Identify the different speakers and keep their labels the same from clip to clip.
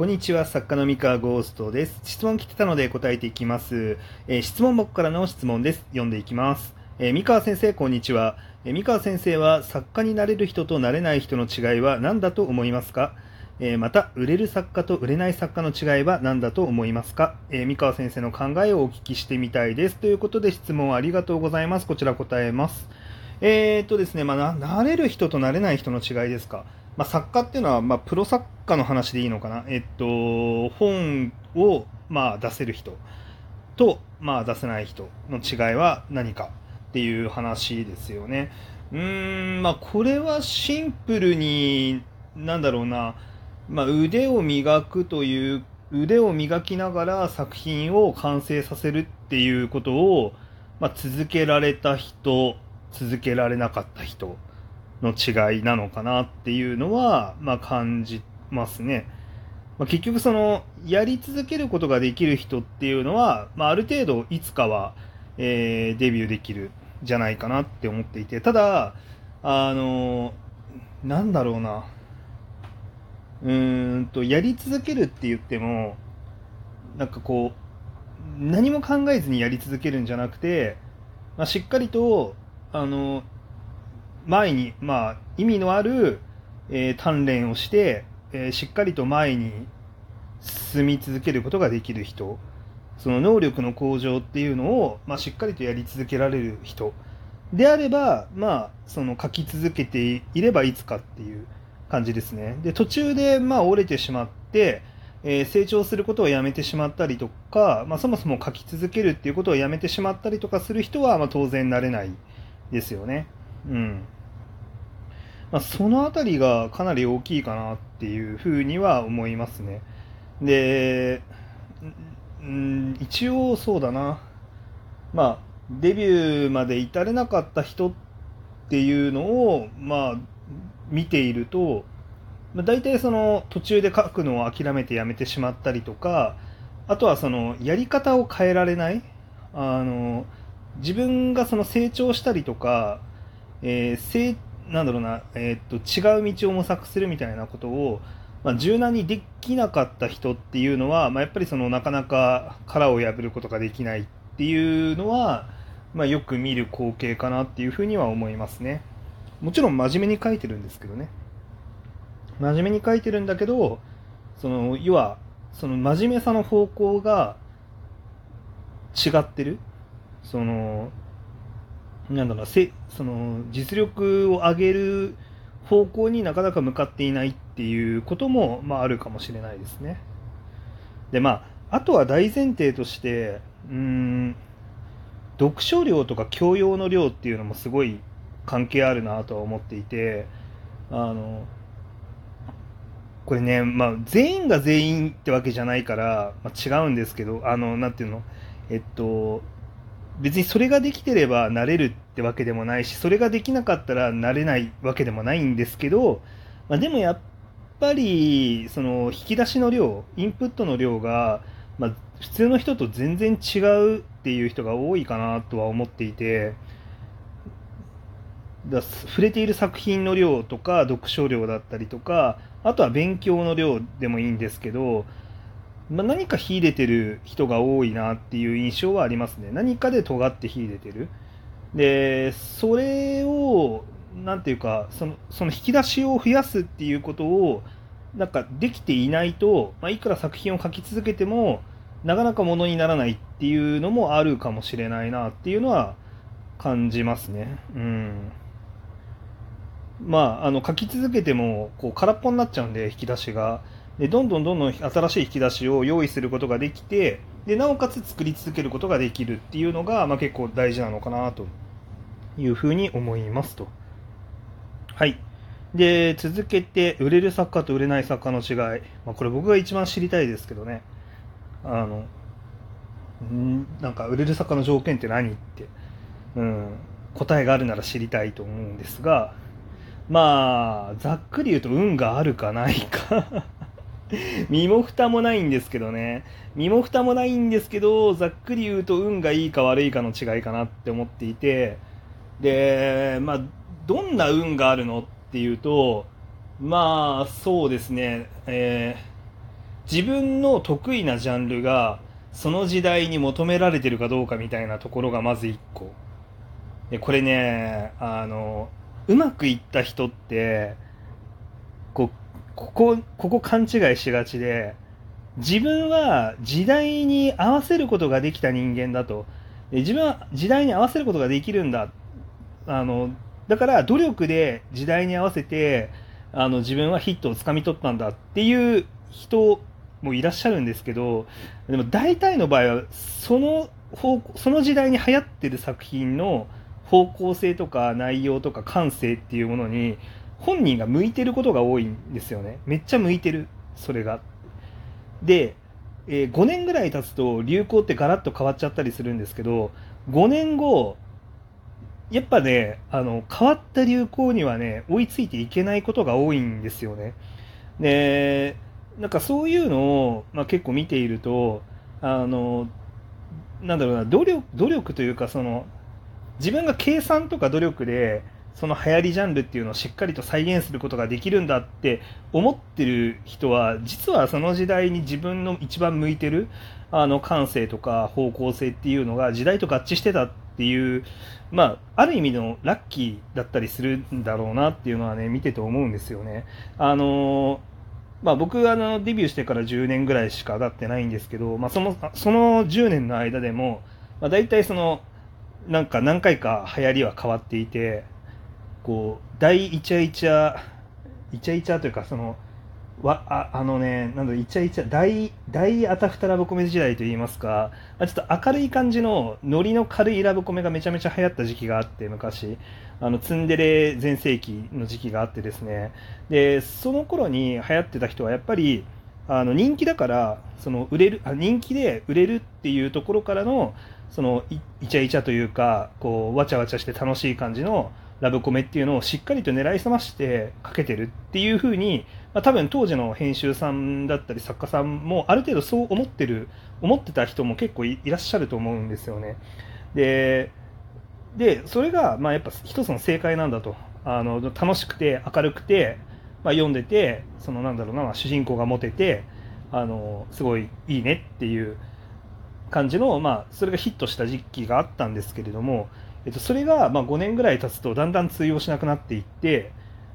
Speaker 1: こんにちは、作家の三河ゴーストです。質問来てたので答えていきます。えー、質問箱からの質問です。読んでいきます。えー、三河先生、こんにちは。えー、三河先生は作家になれる人となれない人の違いは何だと思いますか？えまた、売れる作家と売れない作家の違いは何だと思いますか、え三河先生の考えをお聞きしてみたいです。ということで質問ありがとうございます。こちら答えます。えー、っとですね、まあ、な、なれる人となれない人の違いですか？まあ、作家っていうのは、まあ、プロ作家の話でいいのかな。えっと、本を、まあ、出せる人と、まあ、出せない人の違いは何かっていう話ですよね。うーん、まあ、これはシンプルに、なんだろうな、まあ、腕を磨くという、腕を磨きながら作品を完成させるっていうことを、まあ、続けられた人、続けられなかった人の違いなのかなっていうのは、まあ、感じますね。まあ、結局その、やり続けることができる人っていうのは、まあ、ある程度いつかは、えー、デビューできるじゃないかなって思っていて、ただ、あの、なんだろうな、うーんと、やり続けるって言っても、なんかこう、何も考えずにやり続けるんじゃなくて、まあ、しっかりと、あの、前に、まあ、意味のある、えー、鍛錬をして、えー、しっかりと前に進み続けることができる人、その能力の向上っていうのを、まあ、しっかりとやり続けられる人であれば、まあ、その書き続けていればいつかっていう感じですね。で、途中で、まあ、折れてしまって、えー、成長することをやめてしまったりとか、まあ、そもそも書き続けるっていうことをやめてしまったりとかする人は、まあ、当然なれないですよね。うん。まあ、そのあたりがかなり大きいかなっていうふうには思いますね。で、うん、一応そうだな。まあ、デビューまで至れなかった人っていうのを、まあ、見ていると、まあ、大体その途中で書くのを諦めてやめてしまったりとか、あとはそのやり方を変えられない。あの、自分がその成長したりとか、えー、なんだろうな、えー、っと違う道を模索するみたいなことを、まあ、柔軟にできなかった人っていうのは、まあ、やっぱりそのなかなか殻を破ることができないっていうのは、まあ、よく見る光景かなっていうふうには思いますね。もちろん真面目に書いてるんですけどね。真面目に書いてるんだけど、その要はその真面目さの方向が違ってる。そのなんだろうせその実力を上げる方向になかなか向かっていないっていうことも、まあ、あるかもしれないですね。でまああとは大前提としてうん読書量とか教養の量っていうのもすごい関係あるなとは思っていてあのこれね、まあ、全員が全員ってわけじゃないから、まあ、違うんですけどあのなんていうの？えっと別にそれができてればなれるってわけでもないし、それができなかったらなれないわけでもないんですけど、まあ、でもやっぱり、その引き出しの量、インプットの量が、まあ、普通の人と全然違うっていう人が多いかなとは思っていて、だ触れている作品の量とか読書量だったりとかあとは勉強の量でもいいんですけどまあ、何か秀でてる人が多いなっていう印象はありますね。何かで尖って秀でてる。で、それを、なんていうか、その、その引き出しを増やすっていうことを、なんかできていないと、まあ、いくら作品を書き続けても、なかなかものにならないっていうのもあるかもしれないなっていうのは感じますね。うん。まあ、あの、書き続けても、こう、空っぽになっちゃうんで、引き出しが。でどんどんどんどん新しい引き出しを用意することができてでなおかつ作り続けることができるっていうのが、まあ、結構大事なのかなというふうに思いますと。はい。で、続けて、売れる作家と売れない作家の違い。まあ、これ僕が一番知りたいですけどね。あの、んなんか売れる作家の条件って何って、うん、答えがあるなら知りたいと思うんですが、まあ、ざっくり言うと運があるかないか 身も蓋もないんですけどね。身も蓋もないんですけど、ざっくり言うと運がいいか悪いかの違いかなって思っていて、で、まあ、どんな運があるのっていうと、まあ、そうですね、えー、自分の得意なジャンルがその時代に求められてるかどうかみたいなところがまず1個。でこれねあのうまくいった人ってここここ勘違いしがちで自分は時代に合わせることができた人間だと。自分は時代に合わせることができるんだ。あのだから努力で時代に合わせてあの自分はヒットをつかみ取ったんだっていう人もいらっしゃるんですけどでも大体の場合はその方その時代に流行ってる作品の方向性とか内容とか感性っていうものに本人が向いてることが多いんですよね。めっちゃ向いてる。それが。で、えー、5年ぐらい経つと流行ってガラッと変わっちゃったりするんですけど5年後やっぱねあの変わった流行にはね追いついていけないことが多いんですよね。でなんかそういうのを、まあ、結構見ているとあのなんだろうな努力努力というかその自分が計算とか努力でその流行りジャンルっていうのをしっかりと再現することができるんだって思ってる人は実はその時代に自分の一番向いてるあの感性とか方向性っていうのが時代と合致してたっていうまあある意味のラッキーだったりするんだろうなっていうのはね見てて思うんですよね。あのまあ、僕あのデビューしてから10年ぐらいしか経ってないんですけど、まあ、そのその10年の間でも、まあ、大体そのなんか何回か流行りは変わっていてこう大イチャイチャイチャイチャというかそのわああのねなんだイチャイチャ大大あたふたラブコメ時代といいますかちょっと明るい感じのノリの軽いラブコメがめちゃめちゃ流行った時期があって昔。あのツンデレ全盛期の時期があってですね。でその頃に流行ってた人はやっぱりあの人気だからその売れるあ人気で売れるっていうところからのそのイチャイチャというかこうわちゃわちゃして楽しい感じのラブコメっていうのをしっかりと狙い澄ましてかけてるっていう風に、まあ、多分当時の編集さんだったり作家さんもある程度そう思ってる思ってた人も結構いらっしゃると思うんですよね。ででそれがまあやっぱ一つの正解なんだとあの楽しくて明るくて、まあ、読んでてそのなんだろうな、主人公がモテてあのすごいいいねっていう感じの、まあ、それがヒットした時期があったんですけれども、えっと、それがまあ5年ぐらい経つとだんだん通用しなくなっていって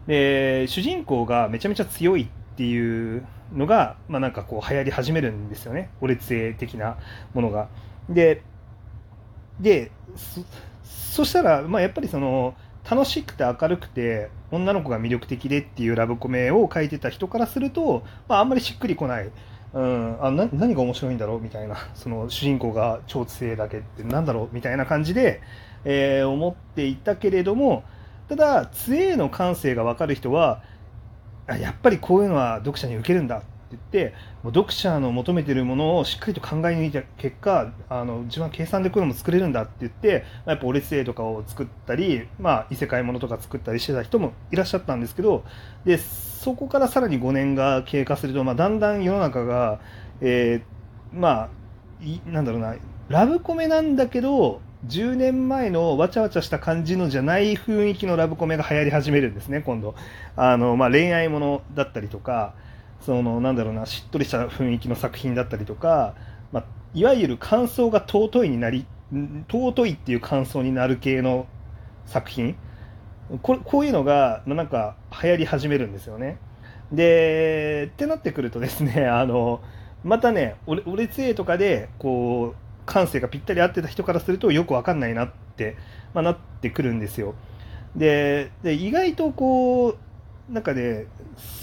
Speaker 1: で主人公がめちゃめちゃ強いっていうのが、まあ、なんかこう流行り始めるんですよねオレツェ的なものが。ででそしたら、まあ、やっぱりその楽しくて明るくて女の子が魅力的でっていうラブコメを書いてた人からすると、まあ、あんまりしっくりこない。うん、あな何が面白いんだろう？みたいなその主人公が超強いだけってなんだろう？みたいな感じで、えー、思っていたけれどもただ杖の感性が分かる人はやっぱりこういうのは読者に受けるんだって言ってもう読者の求めているものをしっかりと考え抜いた結果あの自分は計算でこういうのも作れるんだって言ってやっぱオレツとかを作ったり、まあ、異世界ものとか作ったりしてた人もいらっしゃったんですけどでそこからさらに5年が経過すると、まあ、だんだん世の中が、えー、まあなんだろうなラブコメなんだけど10年前のわちゃわちゃした感じのじゃない雰囲気のラブコメが流行り始めるんですね、今度。あの、まあ、恋愛ものだったりとか、その、なんだろうな、しっとりした雰囲気の作品だったりとか、まあ、いわゆる感想が尊いになり、尊いっていう感想になる系の作品。ここういうのが、なんか、流行り始めるんですよね。で、ってなってくるとですね、あの、またね、俺、俺杖とかで、こう、感性がぴったり合ってた人からするとよく分かんないなって、まあ、なってくるんですよ。で意外とこうなんかね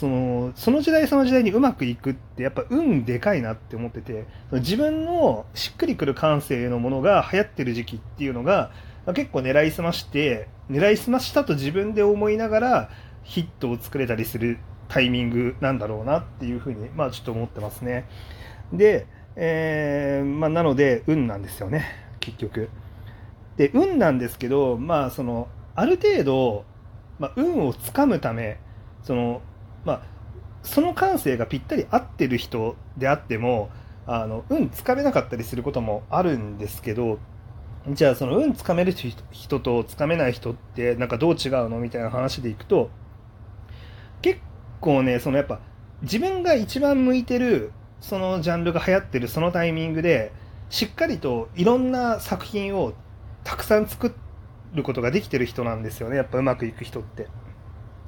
Speaker 1: そのその時代その時代にうまくいくってやっぱ運でかいなって思ってて自分のしっくりくる感性のものが流行ってる時期っていうのが、結構狙いすまして狙いすましたと自分で思いながらヒットを作れたりするタイミングなんだろうなっていうふうにまあちょっと思ってますね。でえー、まあ、なので運なんですよね結局。で運なんですけどまあそのある程度、まあ、運をつかむためそのまあその感性がぴったり合ってる人であってもあの運つかめなかったりすることもあるんですけどじゃあその運つかめる人とつかめない人ってなんかどう違うの？みたいな話でいくと結構ねそのやっぱ自分が一番向いてるそのジャンルが流行ってるそのタイミングでしっかりといろんな作品をたくさん作ることができてる人なんですよね。やっぱうまくいく人って。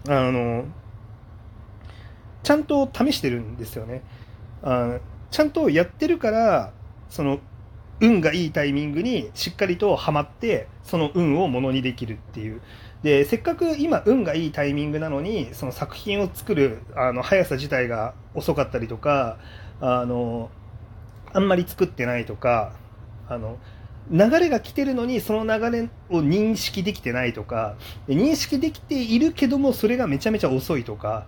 Speaker 1: あのちゃんと試してるんですよね。あちゃんとやってるからその運がいいタイミングにしっかりとはまってその運をものにできるっていう。でせっかく今運がいいタイミングなのにその作品を作るあの速さ自体が遅かったりとかあのあんまり作ってないとかあの流れが来てるのにその流れを認識できてないとか認識できているけどもそれがめちゃめちゃ遅いとか、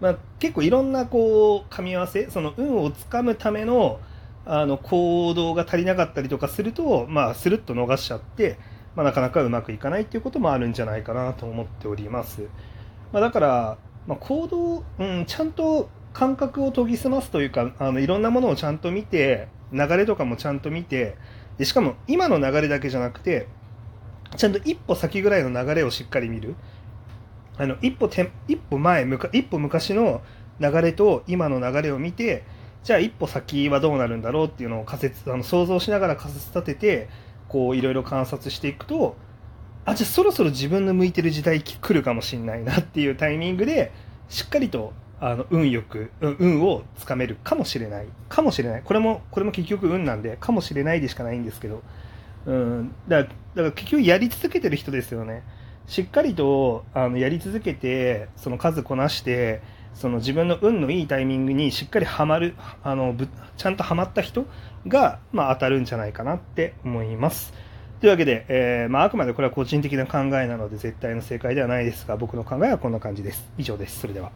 Speaker 1: まあ、結構いろんなこう噛み合わせその運をつかむためのあの行動が足りなかったりとかすると、まあ、スルッと逃しちゃって、まあ、なかなかうまくいかないっていうこともあるんじゃないかなと思っております。まあ、だから、まあ、行動、うん、ちゃんと感覚を研ぎ澄ますというかあのいろんなものをちゃんと見て流れとかもちゃんと見てでしかも今の流れだけじゃなくてちゃんと一歩先ぐらいの流れをしっかり見るあの一歩て一歩前一歩昔の流れと今の流れを見てじゃあ一歩先はどうなるんだろうっていうのを仮説あの想像しながら仮説立ててこういろいろ観察していくとあじゃあそろそろ自分の向いてる時代来るかもしれないなっていうタイミングでしっかりとあの運よく運をつかめるかもしれない。かもしれない。これもこれも結局運なんでかもしれないでしかないんですけど。うんだからだから結局やり続けてる人ですよね。しっかりとあのやり続けてその数こなしてその自分の運のいいタイミングにしっかりはまるあのぶちゃんとはまった人が、まあ、当たるんじゃないかなって思います。というわけで、えーま、あくまでこれは個人的な考えなので絶対の正解ではないですが僕の考えはこんな感じです。以上です。それでは。